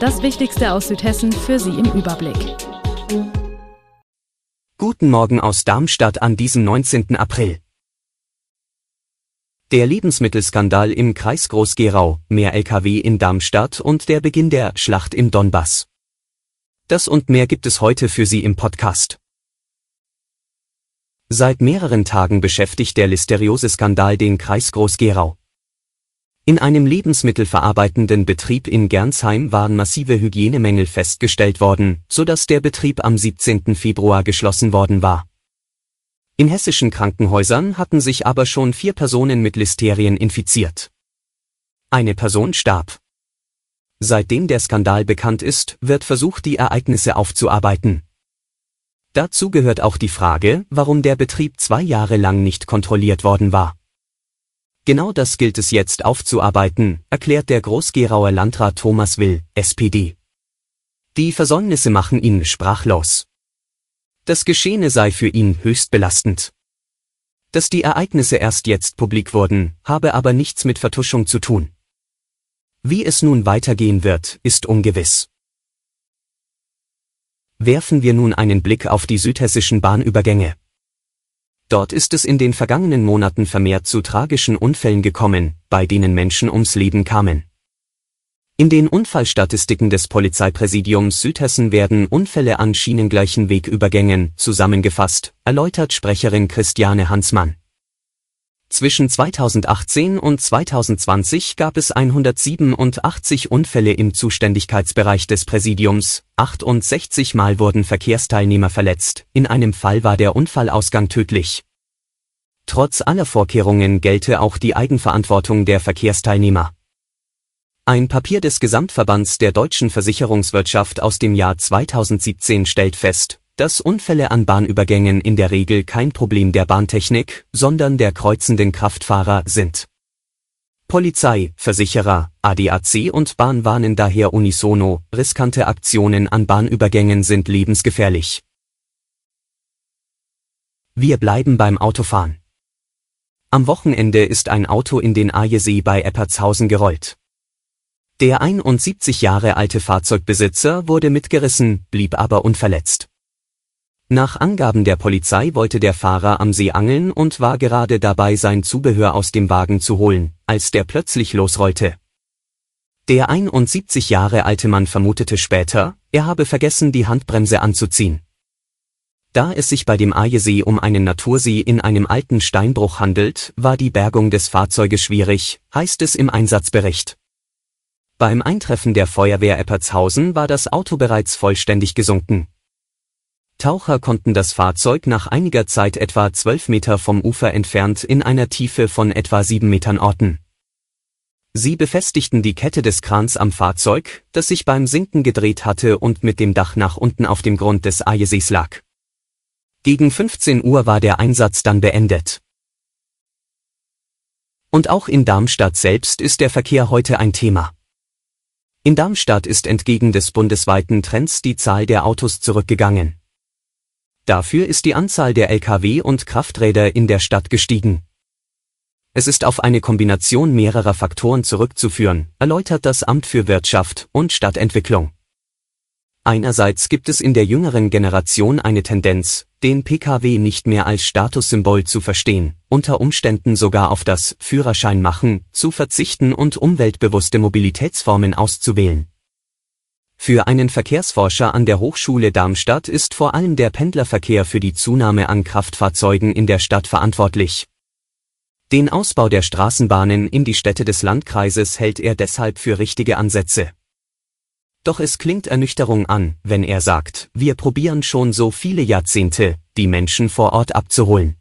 Das Wichtigste aus Südhessen für Sie im Überblick. Guten Morgen aus Darmstadt an diesem 19. April. Der Lebensmittelskandal im Kreis Groß-Gerau, mehr Lkw in Darmstadt und der Beginn der Schlacht im Donbass. Das und mehr gibt es heute für Sie im Podcast. Seit mehreren Tagen beschäftigt der listeriose Skandal den Kreis Groß-Gerau. In einem lebensmittelverarbeitenden Betrieb in Gernsheim waren massive Hygienemängel festgestellt worden, so dass der Betrieb am 17. Februar geschlossen worden war. In hessischen Krankenhäusern hatten sich aber schon vier Personen mit Listerien infiziert. Eine Person starb. Seitdem der Skandal bekannt ist, wird versucht, die Ereignisse aufzuarbeiten. Dazu gehört auch die Frage, warum der Betrieb zwei Jahre lang nicht kontrolliert worden war. Genau das gilt es jetzt aufzuarbeiten, erklärt der Groß-Gerauer Landrat Thomas Will, SPD. Die Versäumnisse machen ihn sprachlos. Das Geschehene sei für ihn höchst belastend. Dass die Ereignisse erst jetzt publik wurden, habe aber nichts mit Vertuschung zu tun. Wie es nun weitergehen wird, ist ungewiss. Werfen wir nun einen Blick auf die südhessischen Bahnübergänge. Dort ist es in den vergangenen Monaten vermehrt zu tragischen Unfällen gekommen, bei denen Menschen ums Leben kamen. In den Unfallstatistiken des Polizeipräsidiums Südhessen werden Unfälle an schienengleichen Wegübergängen zusammengefasst, erläutert Sprecherin Christiane Hansmann. Zwischen 2018 und 2020 gab es 187 Unfälle im Zuständigkeitsbereich des Präsidiums, 68 Mal wurden Verkehrsteilnehmer verletzt, in einem Fall war der Unfallausgang tödlich. Trotz aller Vorkehrungen gelte auch die Eigenverantwortung der Verkehrsteilnehmer. Ein Papier des Gesamtverbands der deutschen Versicherungswirtschaft aus dem Jahr 2017 stellt fest, dass Unfälle an Bahnübergängen in der Regel kein Problem der Bahntechnik, sondern der kreuzenden Kraftfahrer sind. Polizei, Versicherer, ADAC und Bahn warnen daher unisono, riskante Aktionen an Bahnübergängen sind lebensgefährlich. Wir bleiben beim Autofahren. Am Wochenende ist ein Auto in den Ajesee bei Eppertshausen gerollt. Der 71 Jahre alte Fahrzeugbesitzer wurde mitgerissen, blieb aber unverletzt. Nach Angaben der Polizei wollte der Fahrer am See angeln und war gerade dabei sein Zubehör aus dem Wagen zu holen, als der plötzlich losrollte. Der 71 Jahre alte Mann vermutete später, er habe vergessen die Handbremse anzuziehen. Da es sich bei dem Ajesee um einen Natursee in einem alten Steinbruch handelt, war die Bergung des Fahrzeuges schwierig, heißt es im Einsatzbericht. Beim Eintreffen der Feuerwehr Eppertshausen war das Auto bereits vollständig gesunken. Taucher konnten das Fahrzeug nach einiger Zeit etwa 12 Meter vom Ufer entfernt in einer Tiefe von etwa 7 Metern orten. Sie befestigten die Kette des Krans am Fahrzeug, das sich beim Sinken gedreht hatte und mit dem Dach nach unten auf dem Grund des Ajesees lag. Gegen 15 Uhr war der Einsatz dann beendet. Und auch in Darmstadt selbst ist der Verkehr heute ein Thema. In Darmstadt ist entgegen des bundesweiten Trends die Zahl der Autos zurückgegangen. Dafür ist die Anzahl der Lkw und Krafträder in der Stadt gestiegen. Es ist auf eine Kombination mehrerer Faktoren zurückzuführen, erläutert das Amt für Wirtschaft und Stadtentwicklung. Einerseits gibt es in der jüngeren Generation eine Tendenz, den Pkw nicht mehr als Statussymbol zu verstehen, unter Umständen sogar auf das Führerschein machen, zu verzichten und umweltbewusste Mobilitätsformen auszuwählen. Für einen Verkehrsforscher an der Hochschule Darmstadt ist vor allem der Pendlerverkehr für die Zunahme an Kraftfahrzeugen in der Stadt verantwortlich. Den Ausbau der Straßenbahnen in die Städte des Landkreises hält er deshalb für richtige Ansätze. Doch es klingt Ernüchterung an, wenn er sagt, wir probieren schon so viele Jahrzehnte, die Menschen vor Ort abzuholen.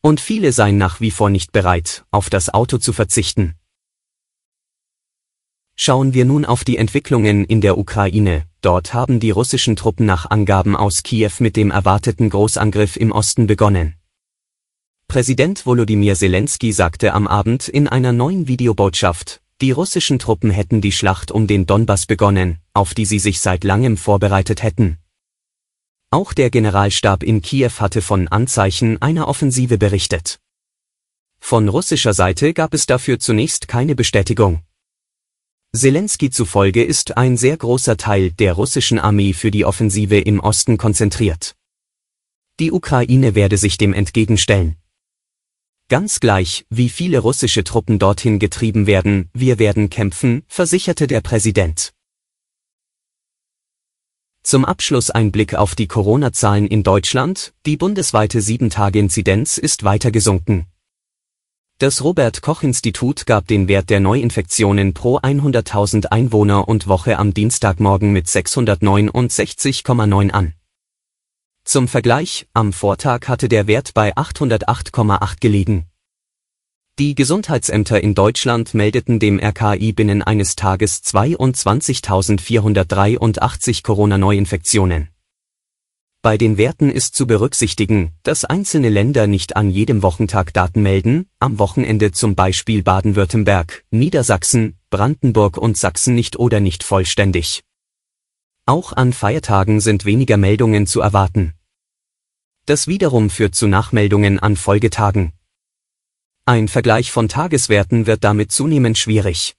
Und viele seien nach wie vor nicht bereit, auf das Auto zu verzichten. Schauen wir nun auf die Entwicklungen in der Ukraine, Dort haben die russischen Truppen nach Angaben aus Kiew mit dem erwarteten Großangriff im Osten begonnen. Präsident Volodymyr Zelensky sagte am Abend in einer neuen Videobotschaft, die russischen Truppen hätten die Schlacht um den Donbass begonnen, auf die sie sich seit langem vorbereitet hätten. Auch der Generalstab in Kiew hatte von Anzeichen einer Offensive berichtet. Von russischer Seite gab es dafür zunächst keine Bestätigung. Zelensky zufolge ist ein sehr großer Teil der russischen Armee für die Offensive im Osten konzentriert. Die Ukraine werde sich dem entgegenstellen. Ganz gleich, wie viele russische Truppen dorthin getrieben werden, wir werden kämpfen, versicherte der Präsident. Zum Abschluss ein Blick auf die Corona-Zahlen in Deutschland. Die bundesweite 7-Tage-Inzidenz ist weiter gesunken. Das Robert Koch Institut gab den Wert der Neuinfektionen pro 100.000 Einwohner und Woche am Dienstagmorgen mit 669,9 an. Zum Vergleich, am Vortag hatte der Wert bei 808,8 gelegen. Die Gesundheitsämter in Deutschland meldeten dem RKI binnen eines Tages 22.483 Corona-Neuinfektionen. Bei den Werten ist zu berücksichtigen, dass einzelne Länder nicht an jedem Wochentag Daten melden, am Wochenende zum Beispiel Baden-Württemberg, Niedersachsen, Brandenburg und Sachsen nicht oder nicht vollständig. Auch an Feiertagen sind weniger Meldungen zu erwarten. Das wiederum führt zu Nachmeldungen an Folgetagen. Ein Vergleich von Tageswerten wird damit zunehmend schwierig.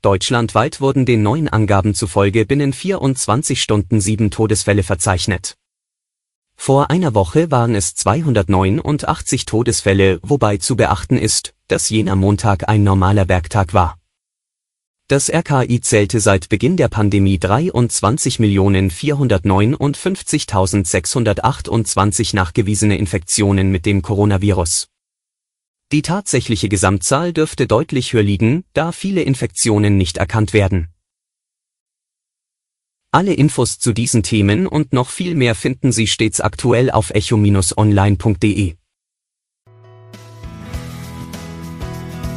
Deutschlandweit wurden den neuen Angaben zufolge binnen 24 Stunden sieben Todesfälle verzeichnet. Vor einer Woche waren es 289 Todesfälle, wobei zu beachten ist, dass jener Montag ein normaler Werktag war. Das RKI zählte seit Beginn der Pandemie 23.459.628 nachgewiesene Infektionen mit dem Coronavirus. Die tatsächliche Gesamtzahl dürfte deutlich höher liegen, da viele Infektionen nicht erkannt werden. Alle Infos zu diesen Themen und noch viel mehr finden Sie stets aktuell auf echo-online.de.